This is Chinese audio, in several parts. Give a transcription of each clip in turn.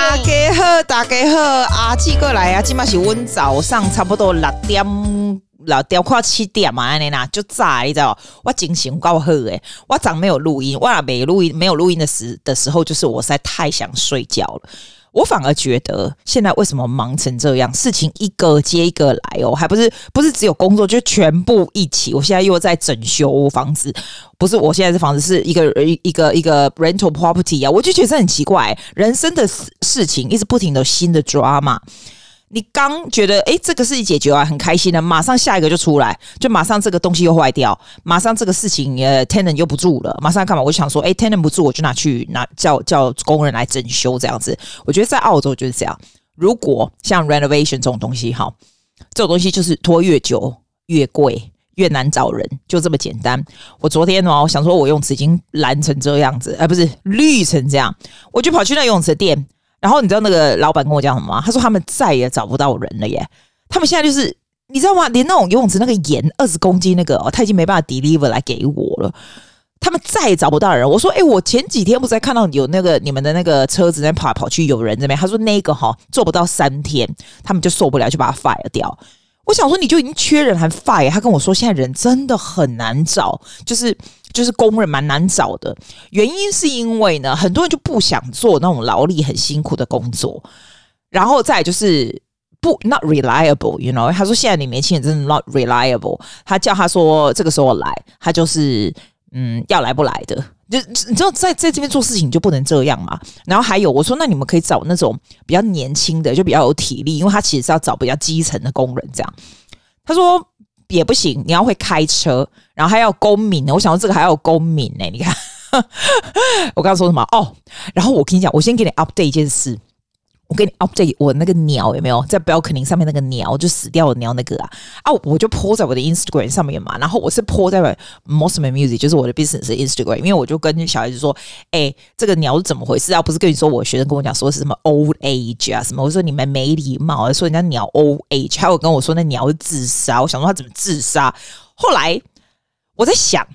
大家好，大家好，阿姊过来啊！今嘛是阮早上差不多六点六点快七点嘛，安尼啦，就早，你知道？我精神够好诶，我早没有录音，我没录音，没有录音的时的时候，就是我实在太想睡觉了。我反而觉得现在为什么忙成这样，事情一个接一个来哦，还不是不是只有工作，就全部一起。我现在又在整修房子，不是我现在这房子是一个一 一个一个 rental property 啊，我就觉得很奇怪，人生的事情一直不停的新的 drama。你刚觉得哎，这个事情解决了，很开心的，马上下一个就出来，就马上这个东西又坏掉，马上这个事情呃，tenant 又不住了，马上干嘛？我就想说，哎，tenant 不住，我就拿去拿叫叫工人来整修这样子。我觉得在澳洲就是这样，如果像 renovation 这种东西，哈，这种东西就是拖越久越贵，越难找人，就这么简单。我昨天哦，我想说我用纸巾蓝成这样子，哎，不是绿成这样，我就跑去那游泳池店。然后你知道那个老板跟我讲什么吗？他说他们再也找不到人了耶！他们现在就是你知道吗？连那种游泳池那个盐二十公斤那个，哦，他已经没办法 deliver 来给我了。他们再也找不到人。我说，哎，我前几天不是在看到有那个你们的那个车子在跑来跑去，有人这边。他说那个哈、哦、做不到三天，他们就受不了，就把它 fire 掉。我想说，你就已经缺人还 fire？他跟我说，现在人真的很难找，就是。就是工人蛮难找的，原因是因为呢，很多人就不想做那种劳力很辛苦的工作，然后再就是不 not reliable，you know？他说现在的年轻人真的 not reliable，他叫他说这个时候来，他就是嗯要来不来的，就你知道在在这边做事情就不能这样嘛。然后还有我说那你们可以找那种比较年轻的，就比较有体力，因为他其实是要找比较基层的工人这样。他说。也不行，你要会开车，然后还要公民呢。我想说这个还要公民呢。你看，我刚刚说什么？哦，然后我跟你讲，我先给你 update 一件事。我给你 update 我那个鸟有没有在 balcony 上面那个鸟就死掉的鸟那个啊啊！我就 po 在我的 Instagram 上面嘛。然后我是 po 在 Mosman Music，就是我的 business Instagram，因为我就跟小孩子说：“哎、这个鸟是怎么回事啊？不是跟你说，我学生跟我讲说是什么 old age 啊什么？我说你们没礼貌，说人家鸟 old age，还有跟我说那鸟是自杀。我想说他怎么自杀？后来我在想。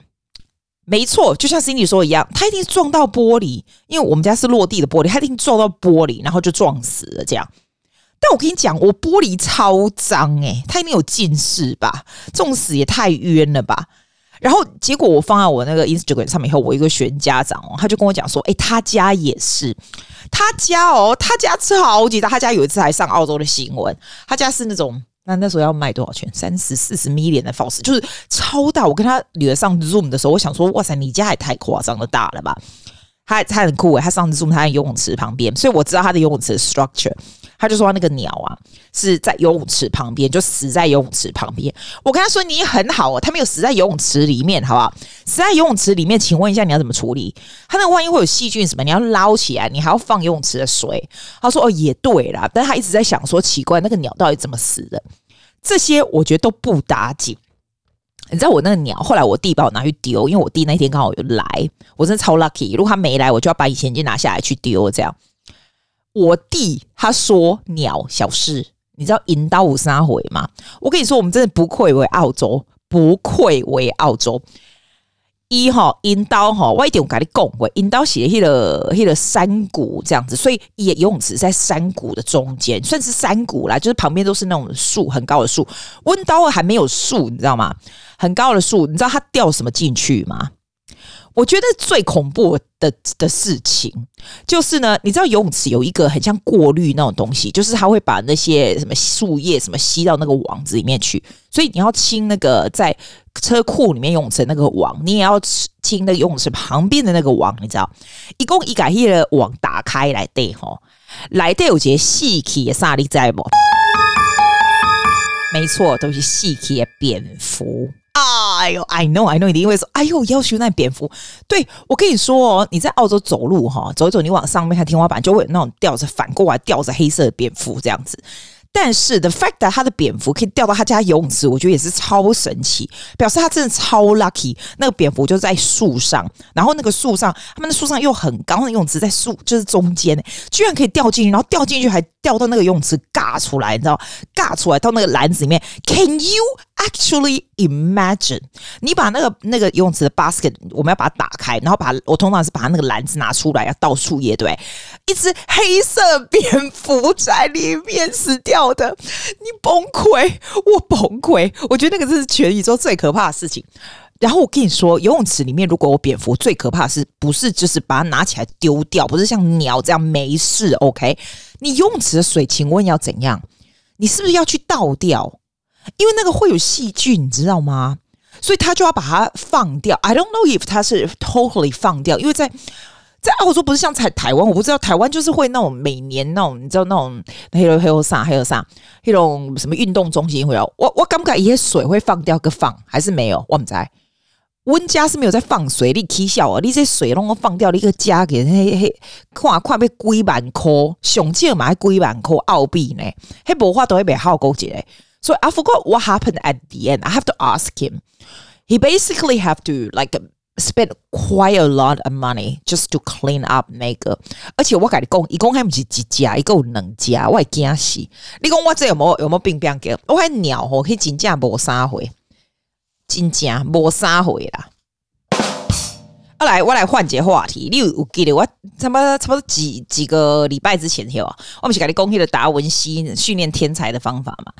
没错，就像 Cindy 说一样，他一定撞到玻璃，因为我们家是落地的玻璃，他一定撞到玻璃，然后就撞死了这样。但我跟你讲，我玻璃超脏诶、欸，他一定有近视吧？撞死也太冤了吧？然后结果我放在我那个 Instagram 上面以后，我一个学家长哦，他就跟我讲说，诶，他家也是，他家哦，他家超级大，他家有一次还上澳洲的新闻，他家是那种。那那时候要卖多少钱？三十四十 million 的 house 就是超大。我跟他女儿上 Zoom 的时候，我想说，哇塞，你家也太夸张的大了吧？他他很酷诶，他上 Zoom，他在游泳池旁边，所以我知道他的游泳池的 structure。他就说那个鸟啊是在游泳池旁边，就死在游泳池旁边。我跟他说你很好哦，他没有死在游泳池里面，好不好？死在游泳池里面，请问一下你要怎么处理？他那个万一会有细菌什么，你要捞起来，你还要放游泳池的水。他说哦，也对啦，但是他一直在想说，奇怪，那个鸟到底怎么死的？这些我觉得都不打紧。你知道我那个鸟，后来我弟把我拿去丢，因为我弟那天刚好有来，我真的超 lucky。如果他没来，我就要把以前就拿下来去丢。这样，我弟他说鸟小事，你知道引刀五三回吗？我跟你说，我们真的不愧为澳洲，不愧为澳洲。一哈引刀哈，我一点我跟你讲过，引刀写迄个迄个山谷这样子，所以也游泳池在山谷的中间，算是山谷啦，就是旁边都是那种树，很高的树。温刀还没有树，你知道吗？很高的树，你知道它掉什么进去吗？我觉得最恐怖的的事情就是呢，你知道游泳池有一个很像过滤那种东西，就是它会把那些什么树叶什么吸到那个网子里面去，所以你要清那个在车库里面游泳池那个网，你也要清那游泳池旁边的那个网，你知道？一共一改一的网打开来对吼，来对有些细气的啥你知不？没错，都是细气的蝙蝠。哎呦，I know，I know，你因为说，哎呦，要求那蝙蝠，对，我跟你说哦，你在澳洲走路哈，走一走，你往上面看天花板，就会有那种吊着反过来吊着黑色的蝙蝠这样子。但是，the fact that 他的蝙蝠可以掉到他家游泳池，我觉得也是超神奇，表示他真的超 lucky。那个蝙蝠就在树上，然后那个树上，他们的树上又很高，那游泳池在树就是中间，居然可以掉进去，然后掉进去还掉到那个游泳池尬出来，你知道？尬出来到那个篮子里面，Can you actually imagine 你把那个那个游泳池的 basket，我们要把它打开，然后把我通常是把那个篮子拿出来，要倒数页，对，一只黑色蝙蝠在里面死掉的，你崩溃，我崩溃，我觉得那个真是全宇宙最可怕的事情。然后我跟你说，游泳池里面如果有蝙蝠，最可怕的是不是就是把它拿起来丢掉，不是像鸟这样没事，OK？你游泳池的水，请问要怎样？你是不是要去倒掉？因为那个会有细菌，你知道吗？所以他就要把它放掉。I don't know if 他是 totally 放掉，因为在在澳洲不是像在台湾，我不知道台湾就是会那种每年那种你知道那种黑有黑有啥黑有啥那种什么运动中心会有。我我感觉一些水会放掉个放还是没有？我们在温家是没有在放水，你起笑啊！你这水拢都放掉，你个家给嘿嘿看看被几万块，上借嘛还几万块澳币呢？嘿，无法都会被好勾结。So I forgot what happened at the end. I have to ask him. He basically have to like spend quite a lot of money just to clean up 那个。而且我跟你讲，一共还不是一家，一共两家，我会惊死。你讲我这有没有有没病病给？我还鸟吼，可以真正无三回，真正无三回啦。我来，我来换节话题。你有，有记得我差不多差不多几几个礼拜之前有啊？我们是跟你讲那个达文西训练天才的方法嘛？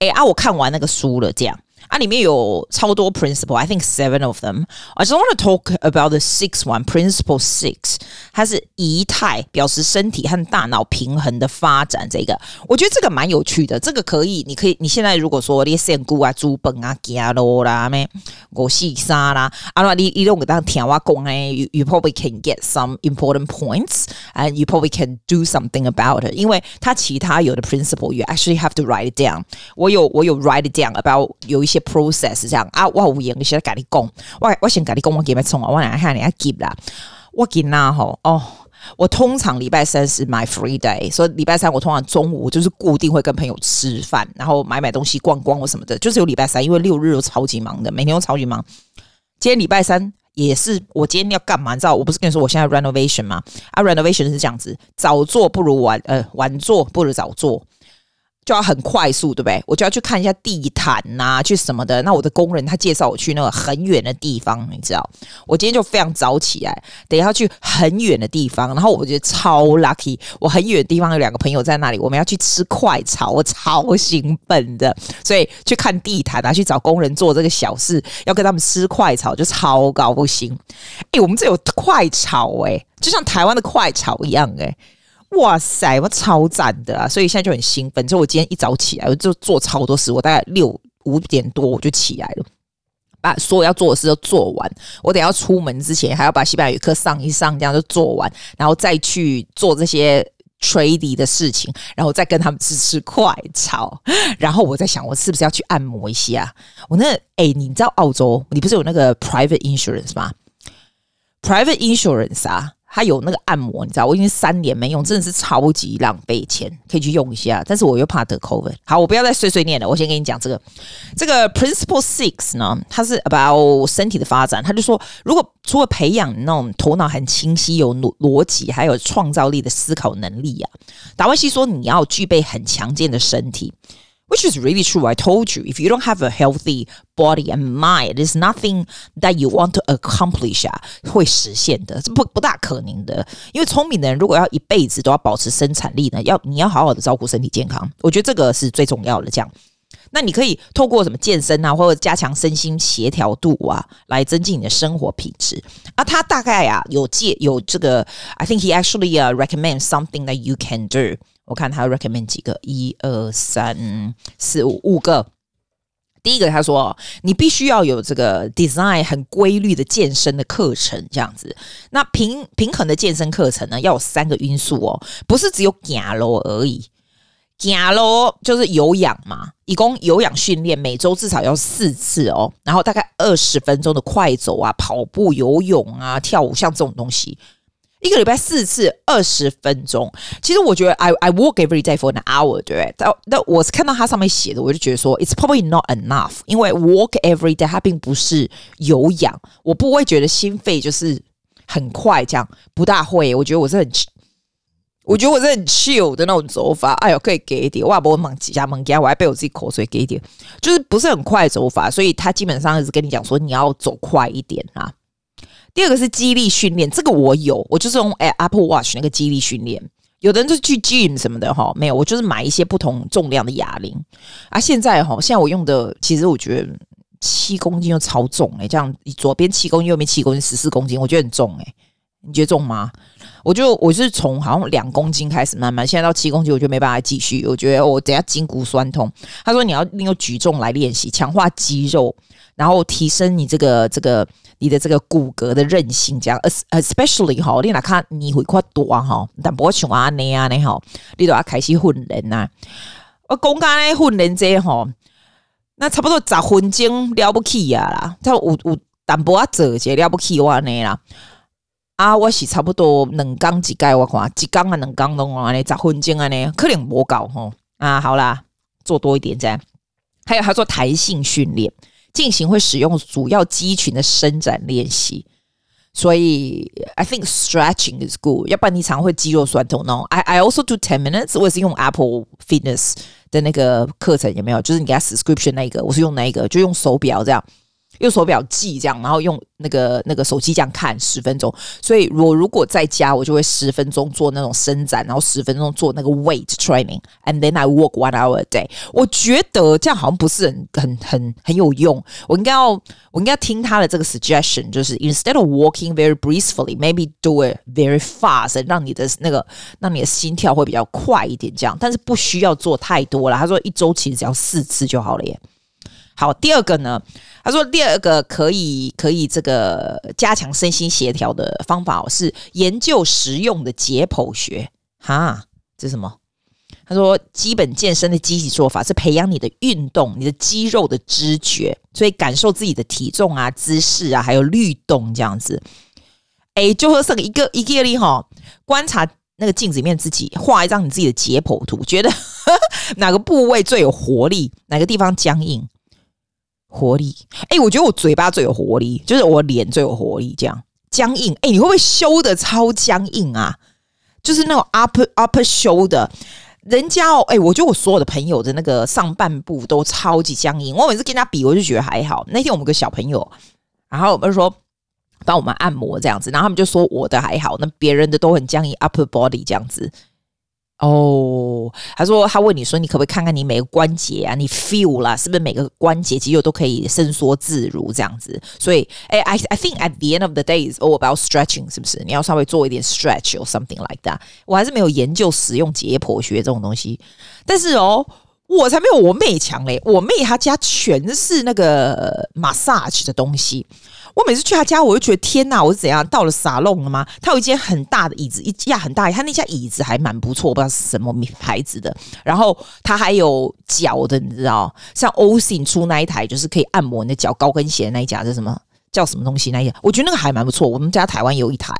哎啊！我看完那个书了，这样。啊，里面有超多 principle, I think seven of them. I just want to talk about the sixth one, principle six. 它是仪态，表示身体和大脑平衡的发展。这个我觉得这个蛮有趣的。这个可以，你可以，你现在如果说你仙姑啊、猪本啊、加罗啦、咩我细沙啦，啊，那你你都给他听我讲哎，you you probably can get some important points and you probably can do something about it。因为它其他有的 principle, you actually have to write it down。我有我有 write it down about 有一些。 Process 这样啊，我有用，先跟你讲，我我先跟你讲，我给没冲啊，我来看你要 give 啦，我给那吼哦，我通常礼拜三是 my free day，所以礼拜三我通常中午就是固定会跟朋友吃饭，然后买买东西、逛逛或什么的，就是有礼拜三，因为六日都超级忙的，每天都超级忙。今天礼拜三也是，我今天要干嘛？你知道，我不是跟你说我现在 renovation 吗？啊，renovation 是这样子，早做不如晚，呃，晚做不如早做。就要很快速，对不对？我就要去看一下地毯呐、啊，去什么的。那我的工人他介绍我去那个很远的地方，你知道？我今天就非常早起来，等一下去很远的地方。然后我觉得超 lucky，我很远的地方有两个朋友在那里，我们要去吃快炒，我超兴奋的。所以去看地毯啊，去找工人做这个小事，要跟他们吃快炒，就超高兴。哎，我们这有快炒哎、就像台湾的快炒一样哎、哇塞，我超赞的啊！所以现在就很兴奋。所以我今天一早起来，我就做超多事。我大概六五点多我就起来了，把所有要做的事都做完。我等要出门之前，还要把西班牙语课上一上，这样就做完，然后再去做这些 trading 的事情，然后再跟他们吃吃快炒。然后我在想，我是不是要去按摩一下？我那哎，你知道澳洲，你不是有那个 private insurance 吗？private insurance 啊。他有那个按摩，你知道，我已经三年没用，真的是超级浪费钱，可以去用一下。但是我又怕得 COVID。好，我不要再碎碎念了，我先跟你讲这个。这个 Principle Six 呢，它是 about 身体的发展。他就说，如果除了培养那种头脑很清晰、有逻逻辑还有创造力的思考能力啊，达文西说你要具备很强健的身体。Which is really true. I told you, if you don't have a healthy body and mind, there's nothing that you want to accomplish 啊，会实现的，是不不大可能的。因为聪明的人如果要一辈子都要保持生产力呢，要你要好好的照顾身体健康。我觉得这个是最重要的。这样，那你可以透过什么健身啊，或者加强身心协调度啊，来增进你的生活品质。啊，他大概啊有借有这个，I think he actually uh recommend something that you can do. 我看他 recommend 几个，一二三四五五个。第一个他说，你必须要有这个 design 很规律的健身的课程，这样子。那平平衡的健身课程呢，要有三个因素哦，不是只有走路而已。走路就是有氧嘛，一共有氧训练，每周至少要四次哦，然后大概二十分钟的快走啊、跑步、游泳啊、跳舞，像这种东西。一个礼拜四次，二十分钟。其实我觉得，I I walk every day for an hour，对不对？但但我是看到它上面写的，我就觉得说，it's probably not enough。因为 walk every day 它并不是有氧，我不会觉得心肺就是很快这样，不大会。我觉得我是很，我觉得我是很 chill 的那种走法。哎呦，可以给一点，哇，不会猛几下猛给，我还被我自己口水给一点，就是不是很快的走法，所以他基本上是跟你讲说你要走快一点啊。第二个是肌力训练，这个我有，我就是用 Apple Watch 那个肌力训练。有的人就去 gym 什么的哈，没有，我就是买一些不同重量的哑铃啊。现在哈，现在我用的其实我觉得七公斤又超重哎、这样左边七公斤，右边七公斤，十四公斤，我觉得很重哎、你觉得重吗？我就我是从好像两公斤开始慢慢，现在到七公斤，我就没办法继续。我觉得我等下筋骨酸痛。他说你要利用举重来练习，强化肌肉，然后提升你这个这个你的这个骨骼的韧性。这样，especially 哈，你哪看你会快多哈，但不像阿内啊那哈，你都要开始训练呐。我讲刚才训练这哈，那差不多十分钟了不起呀啦，他有有淡薄啊做些了不起我安尼啦。啊，我是差不多两缸几盖，我看几缸啊，两缸拢安尼十分钟安尼，可能无够吼。啊，好啦，做多一点这样。还有他做弹性训练，进行会使用主要肌群的伸展练习。所以，I think stretching is good。要不然你常会肌肉酸痛呢。I I also do ten minutes。我也是用 Apple Fitness 的那个课程，有没有？就是你给他 subscription 那个，我是用那个，就用手表这样。用手表记这样，然后用那个那个手机这样看十分钟。所以我如果在家，我就会十分钟做那种伸展，然后十分钟做那个 weight training，and then I walk one hour a day。我觉得这样好像不是很很很很有用。我应该要我应该听他的这个 suggestion，就是 instead of walking very briskly，maybe do it very fast，让你的那个让你的心跳会比较快一点。这样，但是不需要做太多了。他说一周其实只要四次就好了耶。好，第二个呢？他说第二个可以可以这个加强身心协调的方法是研究实用的解剖学。哈，这是什么？他说基本健身的积极做法是培养你的运动、你的肌肉的知觉，所以感受自己的体重啊、姿势啊，还有律动这样子。哎，就说剩一个一个例哈，观察那个镜子里面自己，画一张你自己的解剖图，觉得呵 呵哪个部位最有活力，哪个地方僵硬。活力，哎、我觉得我嘴巴最有活力，就是我脸最有活力，这样僵硬，哎、你会不会修的超僵硬啊？就是那种 upper upper 修的人家哦，哎、我觉得我所有的朋友的那个上半部都超级僵硬，我每次跟他比，我就觉得还好。那天我们个小朋友，然后我们说帮我们按摩这样子，然后他们就说我的还好，那别人的都很僵硬，upper body 这样子。哦，他说他问你说，你可不可以看看你每个关节啊？你 feel 啦，是不是每个关节肌肉都可以伸缩自如这样子？所以，哎，I I think at the end of the day is all about stretching，是不是？你要稍微做一点 stretch or something like that。我还是没有研究使用解剖学这种东西，但是哦，我才没有我妹强嘞！我妹她家全是那个 massage 的东西。我每次去他家，我就觉得天哪！我是怎样到了沙龙了吗？他有一间很大的椅子，一架很大，他那家椅子还蛮不错，我不知道是什么牌子的。然后他还有脚的，你知道，像欧信出那一台，就是可以按摩你的脚高跟鞋那一家，是什么叫什么东西？那一家我觉得那个还蛮不错。我们家台湾有一台。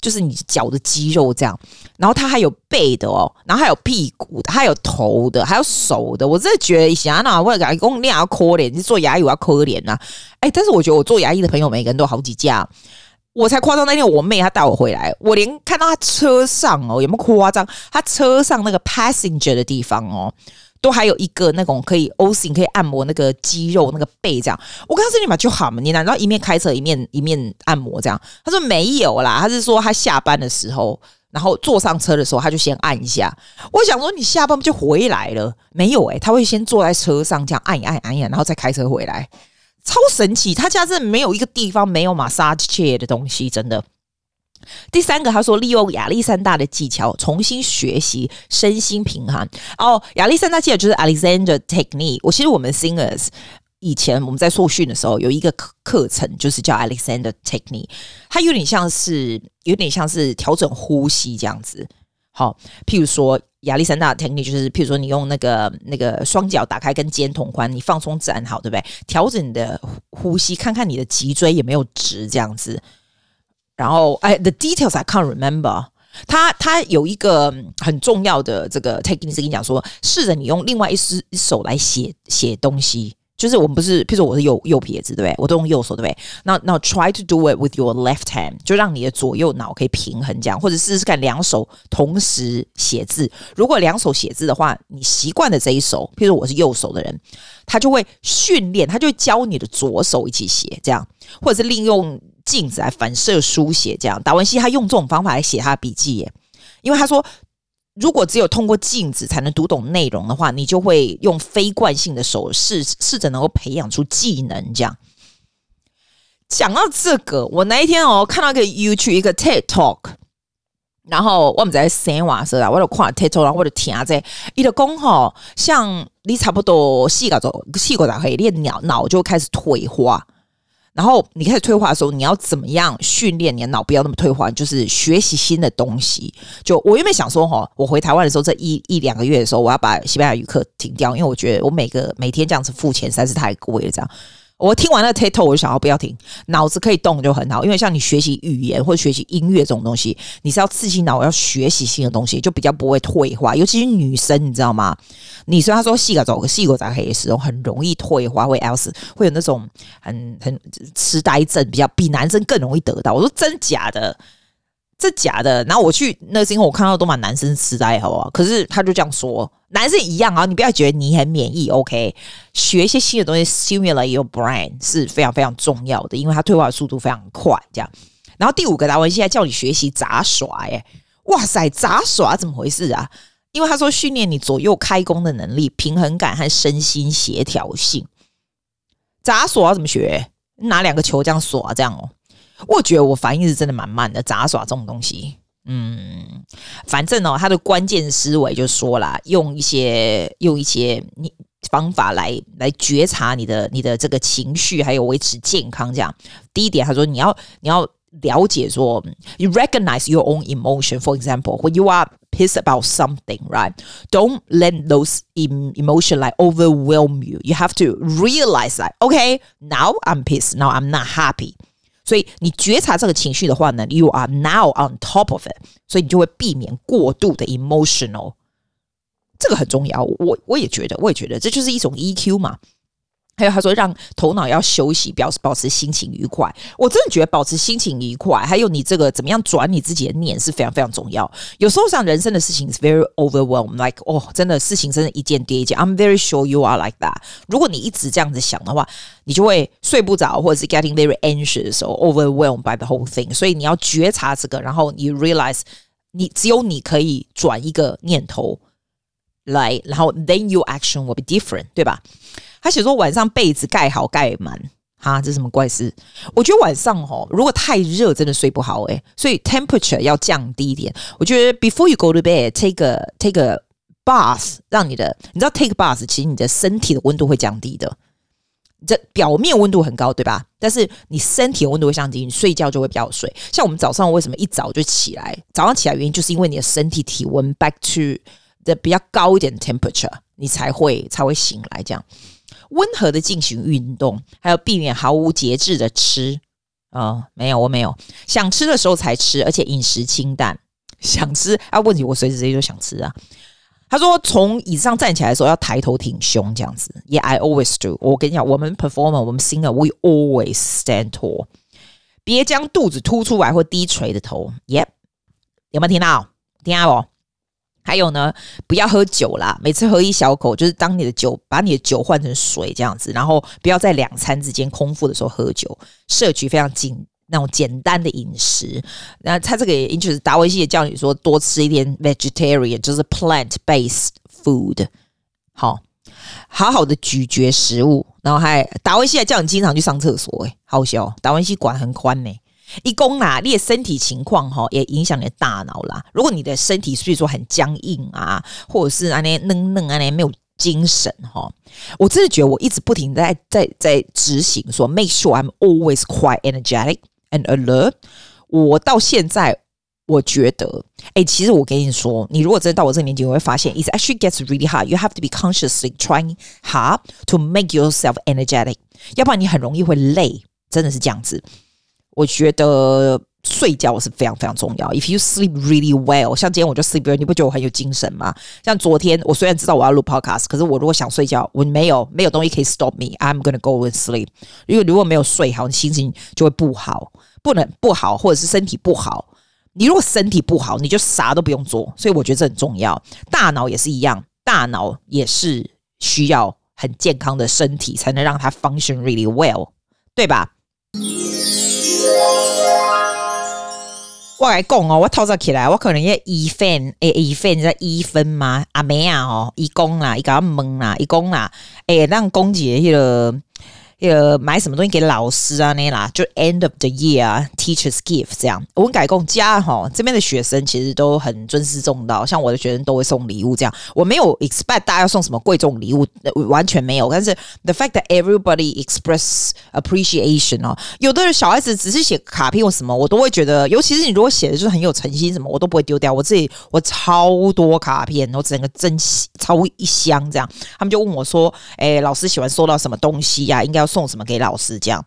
就是你脚的肌肉这样，然后它还有背的哦，然后还有屁股的，还有头的，还有手的。我真的觉得，想哪我讲公你要抠脸，你做牙医我要抠脸呐。哎，但是我觉得我做牙医的朋友每个人都好几家，我才夸张。那天我妹她带我回来，我连看到她车上哦，有没有夸张？她车上那个 passenger 的地方哦。都还有一个那种可以 O 型可以按摩那个肌肉那个背这样，我跟他说，你嘛就好嘛，你难道一面开车一面一面按摩这样？他说没有啦，他是说他下班的时候，然后坐上车的时候他就先按一下。我想说你下班不就回来了？没有诶、他会先坐在车上这样按一按按一按，然后再开车回来，超神奇。他家真的没有一个地方没有 massage chair 的东西，真的。第三个，他说利用亚历山大的技巧重新学习身心平衡。哦，亚历山大技巧就是 Alexander Technique。我其实我们 Singers 以前我们在受训的时候有一个课课程，就是叫 Alexander Technique。它有点像是有点像是调整呼吸这样子。好，譬如说亚历山大 Technique 就是譬如说你用那个那个双脚打开跟肩同宽，你放松自然好，对不对？调整你的呼吸，看看你的脊椎有没有直这样子。然后，哎，the details I can't remember。他他有一个很重要的这个 technique 是跟你讲说，试着你用另外一只手来写写东西，就是我们不是，譬如说我是右右撇子，对不对？我都用右手，对不对？那那 try to do it with your left hand，就让你的左右脑可以平衡这样，或者试试看两手同时写字。如果两手写字的话，你习惯的这一手，譬如我是右手的人，他就会训练，他就会教你的左手一起写这样，或者是利用镜子来反射书写这样。达文西他用这种方法来写他的笔记耶，因为他说。如果只有通过镜子才能读懂内容的话，你就会用非惯性的手势试着能够培养出技能。这样讲到这个，我那一天哦看到一个 YouTube 一个 TED Talk，然后我们在生瓦色啊，我就看 TED Talk，然后我就听这，伊就讲吼，像你差不多四个钟，四个钟可以练脑脑就开始退化。然后你开始退化的时候，你要怎么样训练你的脑不要那么退化？就是学习新的东西。就我原本想说哈，我回台湾的时候，这一一两个月的时候，我要把西班牙语课停掉，因为我觉得我每个每天这样子付钱实在是太贵了，这样。我听完那 title，我就想要不要停，脑子可以动就很好。因为像你学习语言或者学习音乐这种东西，你是要刺激脑，要学习新的东西，就比较不会退化。尤其是女生，你知道吗？女生她说细个走个细个在黑的时候，很容易退化，会 else 会有那种很很痴呆症，比较比男生更容易得到。我说真假的？这假的？然后我去那是因为我看到都蛮男生痴呆，好不好？可是他就这样说。男生一样啊，你不要觉得你很免疫，OK？学一些新的东西，stimulate your brain 是非常非常重要的，因为它退化的速度非常快。这样，然后第五个达文西现在叫你学习杂耍，哎，哇塞，杂耍怎么回事啊？因为他说训练你左右开弓的能力、平衡感和身心协调性。杂耍要怎么学？拿两个球这样耍，这样哦。我觉得我反应是真的蛮慢的，杂耍这种东西。嗯，反正哦，他的关键思维就说啦，用一些用一些你方法来来觉察你的你的这个情绪，还有维持健康。这样，第一点，他说你要你要了解说，you recognize your own emotion. For example, when you are pissed about something, right? Don't let those emotion like overwhelm you. You have to realize that, okay, now I'm pissed. Now I'm not happy. 所以你觉察这个情绪的话呢，you are now on top of it，所以你就会避免过度的 emotional，这个很重要。我我也觉得，我也觉得这就是一种 EQ 嘛。还有他说，让头脑要休息，表示保持心情愉快。我真的觉得保持心情愉快，还有你这个怎么样转你自己的念是非常非常重要。有时候像人生的事情是 very overwhelmed，like 哦，真的事情真的一件接一件。I'm very sure you are like that。如果你一直这样子想的话，你就会睡不着，或者是 getting very anxious or overwhelmed by the whole thing。所以你要觉察这个，然后你 realize 你只有你可以转一个念头来，然后 then your action will be different，对吧？他写说晚上被子盖好盖满，哈，这什么怪事？我觉得晚上哦，如果太热，真的睡不好诶。所以 temperature 要降低一点。我觉得 before you go to bed，take a take a bath，让你的你知道 take bath，其实你的身体的温度会降低的。这表面温度很高，对吧？但是你身体的温度会降低，你睡觉就会比较好睡。像我们早上为什么一早就起来？早上起来原因就是因为你的身体体温 back to the 比较高一点的 temperature，你才会才会醒来这样。温和的进行运动，还有避免毫无节制的吃。哦，没有，我没有想吃的时候才吃，而且饮食清淡。想吃啊？问题我随时随地都想吃啊。他说，从椅子上站起来的时候要抬头挺胸，这样子。Yeah, I always do。我跟你讲，我们 performer，我们 singer，we always stand tall。别将肚子凸出来或低垂的头。Yep，有没有听到？听到不？还有呢，不要喝酒啦。每次喝一小口，就是当你的酒把你的酒换成水这样子，然后不要在两餐之间空腹的时候喝酒，摄取非常紧那种简单的饮食。那他这个也就是达维西也叫你说多吃一点 vegetarian，就是 plant based food。好，好好的咀嚼食物，然后还达维西还叫你经常去上厕所，诶，好笑。达维西管很宽呢。一公啦，你的身体情况哈，也影响你的大脑啦。如果你的身体所以说很僵硬啊，或者是啊那愣愣啊那没有精神哈，我真的觉得我一直不停在在在执行说，make sure I'm always quite energetic and alert。我到现在我觉得，哎，其实我跟你说，你如果真的到我这个年纪，我会发现，it actually gets really hard. You have to be consciously trying hard to make yourself energetic，要不然你很容易会累，真的是这样子。我觉得睡觉是非常非常重要。If you sleep really well，像今天我就 sleep well，你不觉得我很有精神吗？像昨天，我虽然知道我要录 podcast，可是我如果想睡觉，我没有没有东西可以 stop me，I'm gonna go and sleep。因为如果没有睡好，你心情就会不好，不能不好，或者是身体不好。你如果身体不好，你就啥都不用做。所以我觉得这很重要。大脑也是一样，大脑也是需要很健康的身体，才能让它 function really well，对吧？我来讲哦，我透早起来，我可能要一分诶，一分在一分吗？阿妹啊，哦，一公啦，一个懵啦，一公啦，诶，让公姐迄咯。呃，买什么东西给老师啊？那啦，就 end of the year 啊，teachers gift 这样。我们改工家哈，这边的学生其实都很尊师重道，像我的学生都会送礼物这样。我没有 expect 大家要送什么贵重礼物，完全没有。但是 the fact that everybody express appreciation 哦，有的人小孩子只是写卡片或什么，我都会觉得，尤其是你如果写的就是很有诚心什么，我都不会丢掉。我自己我超多卡片，我整个真超一箱这样。他们就问我说：“哎、老师喜欢收到什么东西呀、应该要。”送什么给老师？这样，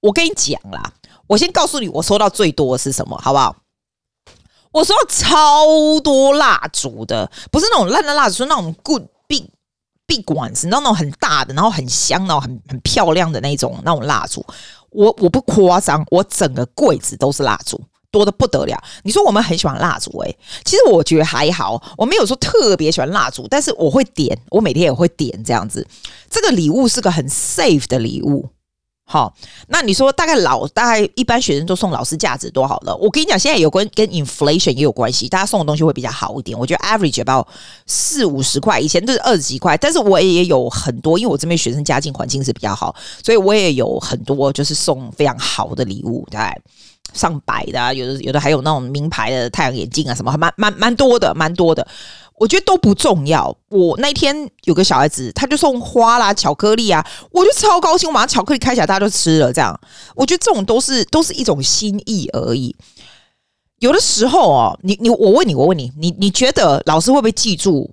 我跟你讲啦，我先告诉你，我收到最多的是什么，好不好？我收到超多蜡烛的，不是那种烂的蜡烛，是那种 good big big ones，你知道那种很大的，然后很香，然后很很漂亮的那种那种蜡烛。我我不夸张，我整个柜子都是蜡烛，多得不得了。你说我们很喜欢蜡烛，诶，其实我觉得还好，我没有说特别喜欢蜡烛，但是我会点，我每天也会点这样子。这个礼物是个很 safe 的礼物，好，那你说大概老大概一般学生都送老师价值多好了？我跟你讲，现在有关跟 inflation 也有关系，大家送的东西会比较好一点。我觉得 average about 四五十块，以前都是二十几块，但是我也有很多，因为我这边学生家境环境是比较好，所以我也有很多就是送非常好的礼物，对上百的啊，有的有的还有那种名牌的太阳眼镜啊，什么蛮蛮蛮多的，蛮多的。我觉得都不重要。我那天有个小孩子，他就送花啦、巧克力啊，我就超高兴。我马上巧克力开起来，大家都吃了。这样，我觉得这种都是都是一种心意而已。有的时候哦，你你我问你，我问你，你你觉得老师会不会记住？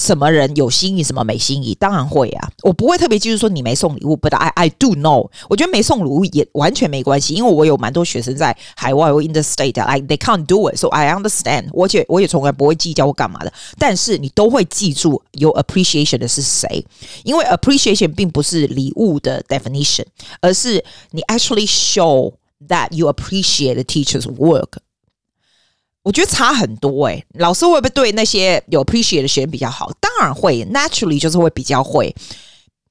什么人有心意，什么没心意？当然会啊！我不会特别记住说你没送礼物，but I I do know。我觉得没送礼物也完全没关系，因为我有蛮多学生在海外或 in the state，like they can't do it，so I understand。我且我也从来不会计较我干嘛的，但是你都会记住有 appreciation 的是谁，因为 appreciation 并不是礼物的 definition，而是你 actually show that you appreciate the teacher's work。我觉得差很多哎、老师会不会对那些有 appreciate 的学生比较好？当然会，naturally 就是会比较会。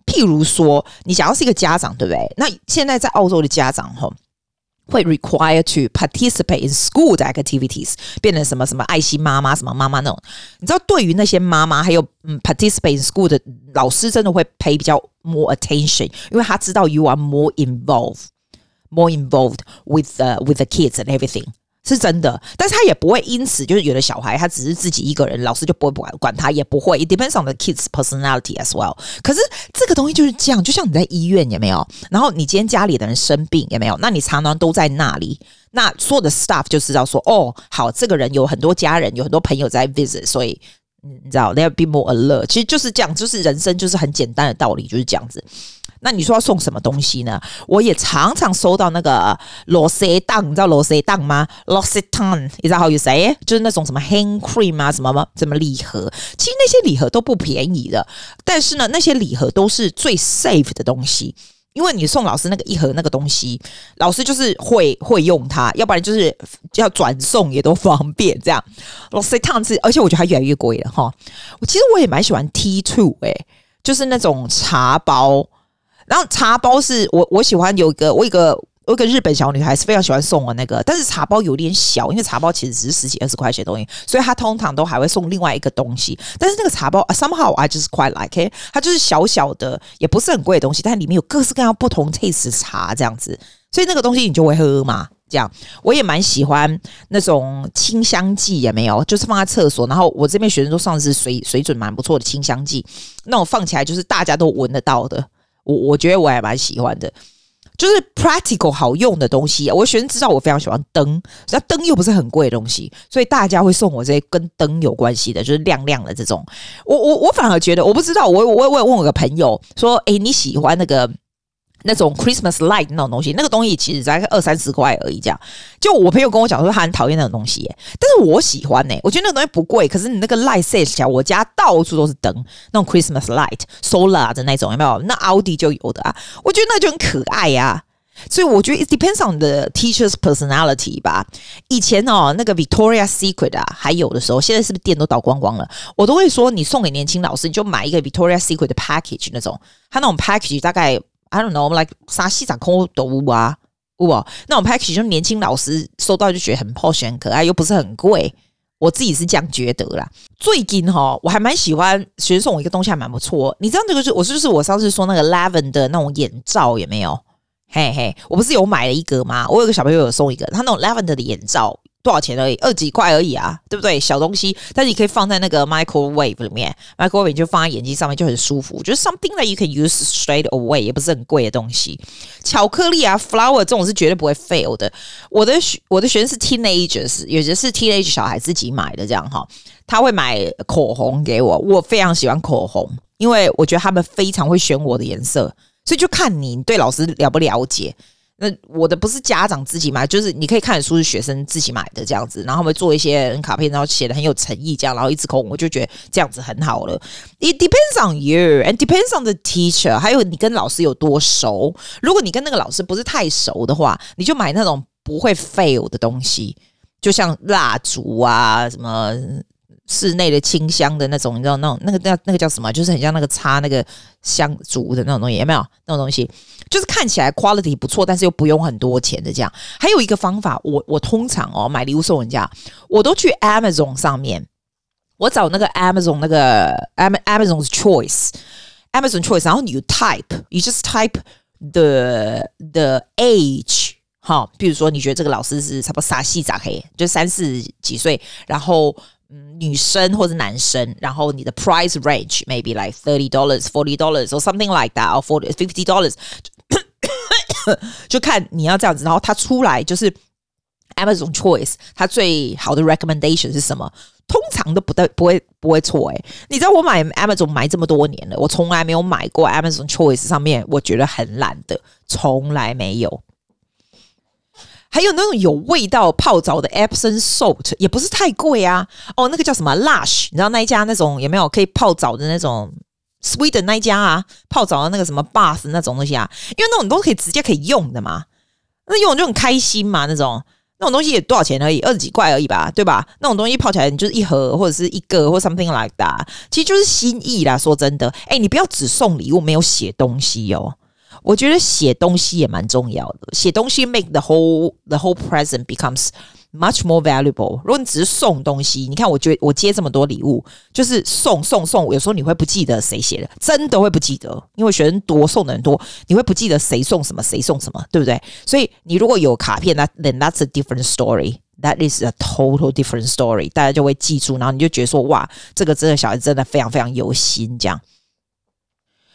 譬如说，你想要是一个家长，对不对？那现在在澳洲的家长吼，会 require to participate in school 的 activities，变成什么什么爱心妈妈，什么妈妈那种。你知道，对于那些妈妈还有嗯 participate in school 的老师，真的会 pay 比较 more attention，因为他知道 you are more involved，more involved with the with the kids and everything。是真的，但是他也不会因此就是有的小孩他只是自己一个人，老师就不会管管他，也不会。It depends on the kids' personality as well。可是这个东西就是这样，就像你在医院有没有？然后你今天家里的人生病有没有？那你常常都在那里，那所有的 staff 就知道说，哦，好，这个人有很多家人，有很多朋友在 visit，所以你知道，they'll be more alert。其实就是这样，就是人生就是很简单的道理，就是这样子。那你说要送什么东西呢？我也常常收到那个螺丝档，你知道螺丝档吗？螺丝档，你知道 how you say？就是那种什么 hand cream 啊，什么什么礼盒。其实那些礼盒都不便宜的，但是呢，那些礼盒都是最 safe 的东西，因为你送老师那个一盒那个东西，老师就是会会用它，要不然就是要转送也都方便。这样螺丝档是，而且我觉得它越来越贵了哈。我其实我也蛮喜欢 T two 哎，就是那种茶包。然后茶包是我我喜欢有一个我一个我一个日本小女孩是非常喜欢送我那个，但是茶包有点小，因为茶包其实只是十几二十块钱的东西，所以她通常都还会送另外一个东西。但是那个茶包啊 somehow I just quite like it，它就是小小的，也不是很贵的东西，但里面有各式各样不同 taste 的茶这样子，所以那个东西你就会喝嘛。这样我也蛮喜欢那种清香剂，也没有，就是放在厕所，然后我这边学生都上是水水准蛮不错的清香剂，那种放起来就是大家都闻得到的。我我觉得我还蛮喜欢的，就是 practical 好用的东西。啊我学生知道我非常喜欢灯，那灯又不是很贵的东西，所以大家会送我这些跟灯有关系的，就是亮亮的这种。我我我反而觉得，我不知道，我我我也问我个朋友说，诶，你喜欢那个那种 Christmas light 那种东西，那个东西其实才二三十块而已。这样，就我朋友跟我讲说，他很讨厌那种东西，但是我喜欢呢、我觉得那个东西不贵，可是你那个 light set 起来，我家到处都是灯，那种 Christmas light solar 的那种，有没有？那奥迪就有的啊。我觉得那就很可爱呀、啊。所以我觉得 it depends on the teacher's personality 吧。以前哦，那个 Victoria Secret 啊，还有的时候，现在是不是店都倒光光了？我都会说，你送给年轻老师，你就买一个 Victoria Secret 的 package 那种，他那种 package 大概。I don't know，我们来啥西咋空都无啊，无那种 package 就年轻老师收到就觉得很 posh 很可爱，又不是很贵，我自己是这样觉得啦。最近哈，我还蛮喜欢学生送我一个东西，还蛮不错。你知道这个是我是就是我上次说那个 Lavin 的那种眼罩有没有？嘿嘿，我不是有买了一个吗？我有个小朋友有送一个，他那种 Lavin 的眼罩。多少钱而已，二几块而已啊，对不对？小东西，但是你可以放在那个 microwave 里面，microwave 就放在眼睛上面就很舒服。就是 something that you can use straight away，也不是很贵的东西。巧克力啊，flower 这种是绝对不会 fail 的。我的学我的学生是 teenagers，有些是 teenage 小孩自己买的这样哈，他会买口红给我，我非常喜欢口红，因为我觉得他们非常会选我的颜色，所以就看你对老师了不了解。那我的不是家长自己买，就是你可以看的书是学生自己买的这样子，然后我们做一些卡片，然后写的很有诚意这样，然后一支口，我就觉得这样子很好了。It depends on you and depends on the teacher，还有你跟老师有多熟。如果你跟那个老师不是太熟的话，你就买那种不会 fail 的东西，就像蜡烛啊什么。室内的清香的那种，你知道那种那个那那个叫什么？就是很像那个插那个香烛的那种东西，有没有那种东西？就是看起来 quality 不错，但是又不用很多钱的这样。还有一个方法，我我通常哦买礼物送人家，我都去 Amazon 上面，我找那个 Amazon 那个 Amazon's Choice，Amazon Choice，然后你 type，you just type the the age，好，比如说你觉得这个老师是差不多啥细咋黑，就三四几岁，然后。嗯，女生或者男生，然后你的 price range maybe like thirty dollars, forty dollars or something like that, or forty fifty dollars，就看你要这样子，然后它出来就是 Amazon Choice，它最好的 recommendation 是什么？通常都不对，不会不会错诶。你知道我买 Amazon 买这么多年了，我从来没有买过 Amazon Choice 上面我觉得很烂的，从来没有。还有那种有味道泡澡的 Epsom salt 也不是太贵啊。哦，那个叫什么 Lush，你知道那一家那种有没有可以泡澡的那种 Sweden 那一家啊？泡澡的那个什么 bath 那种东西啊？因为那种都可以直接可以用的嘛，那用就很开心嘛。那种那种东西也多少钱而已，二十几块而已吧，对吧？那种东西泡起来你就是一盒或者是一个或 something like that，其实就是心意啦。说真的，哎，你不要只送礼物没有写东西哦。我觉得写东西也蛮重要的，写东西 make the whole the whole present becomes much more valuable。如果你只是送东西，你看，我觉我接这么多礼物，就是送送送，有时候你会不记得谁写的，真的会不记得，因为学生多，送的人多，你会不记得谁送什么，谁送什么，对不对？所以你如果有卡片，那 then that's a different story. That is a total different story。大家就会记住，然后你就觉得说，哇，这个真的小孩真的非常非常有心，这样。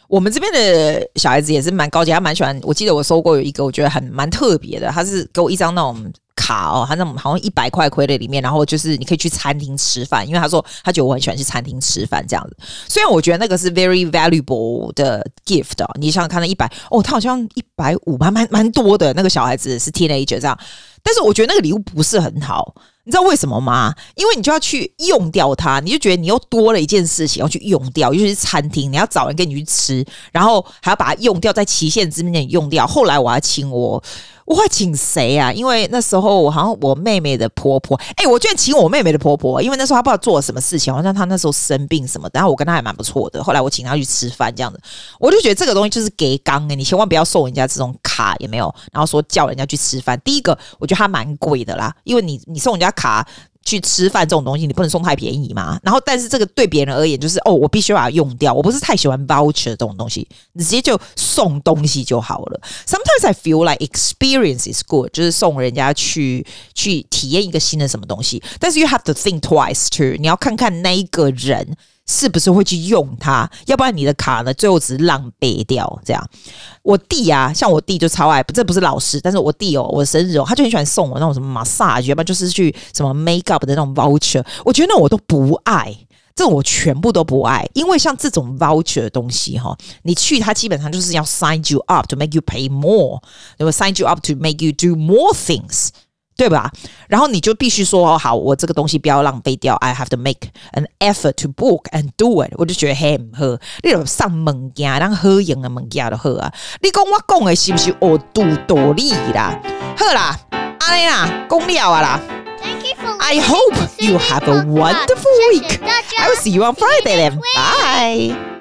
我们这边的小孩子也是蛮高级，他蛮喜欢。我记得我收过有一个，我觉得很蛮特别的，他是给我一张那种卡哦，他那种好像一百块亏的里面，然后就是你可以去餐厅吃饭，因为他说他觉得我很喜欢去餐厅吃饭这样子。虽然我觉得那个是 very valuable 的 gift 哦，你想想看那一百哦，他好像一百五，蛮蛮蛮多的。那个小孩子是 teenager 这样，但是我觉得那个礼物不是很好。你知道为什么吗？因为你就要去用掉它，你就觉得你又多了一件事情要去用掉，尤其是餐厅，你要找人跟你去吃，然后还要把它用掉，在期限之内用掉。后来我要请我。我会请谁啊？因为那时候我好像我妹妹的婆婆，哎、我居然请我妹妹的婆婆，因为那时候她不知道做了什么事情，好像她那时候生病什么，然后我跟她还蛮不错的。后来我请她去吃饭，这样子，我就觉得这个东西就是给刚哎，你千万不要送人家这种卡，也没有？然后说叫人家去吃饭，第一个我觉得它蛮贵的啦，因为你你送人家卡。去吃饭这种东西，你不能送太便宜嘛。然后，但是这个对别人而言，就是哦，我必须把它用掉。我不是太喜欢 voucher 这种东西，你直接就送东西就好了。Sometimes I feel like experience is good，就是送人家去去体验一个新的什么东西。但是 you have to think twice too，你要看看那一个人。是不是会去用它？要不然你的卡呢，最后只是浪费掉。这样，我弟啊，像我弟就超爱，这不是老师，但是我弟哦，我的生日哦，他就很喜欢送我那种什么 massage，要不然就是去什么 makeup 的那种 voucher。我觉得那我都不爱。这我全部都不爱，因为像这种 voucher 的东西哈，你去它基本上就是要 sign you up to make you pay more，对吧？sign you up to make you do more things，对吧？然后你就必须说好，我这个东西不要浪费掉，I have to make an effort to book and do it。我就觉得嘿唔好，你有上物件，咱好用的物件就好啊。你讲我讲的是不是哦？度道理啦？好啦，安尼啦，讲了啊啦。I hope you have a wonderful week. I will see you on Friday then. Bye.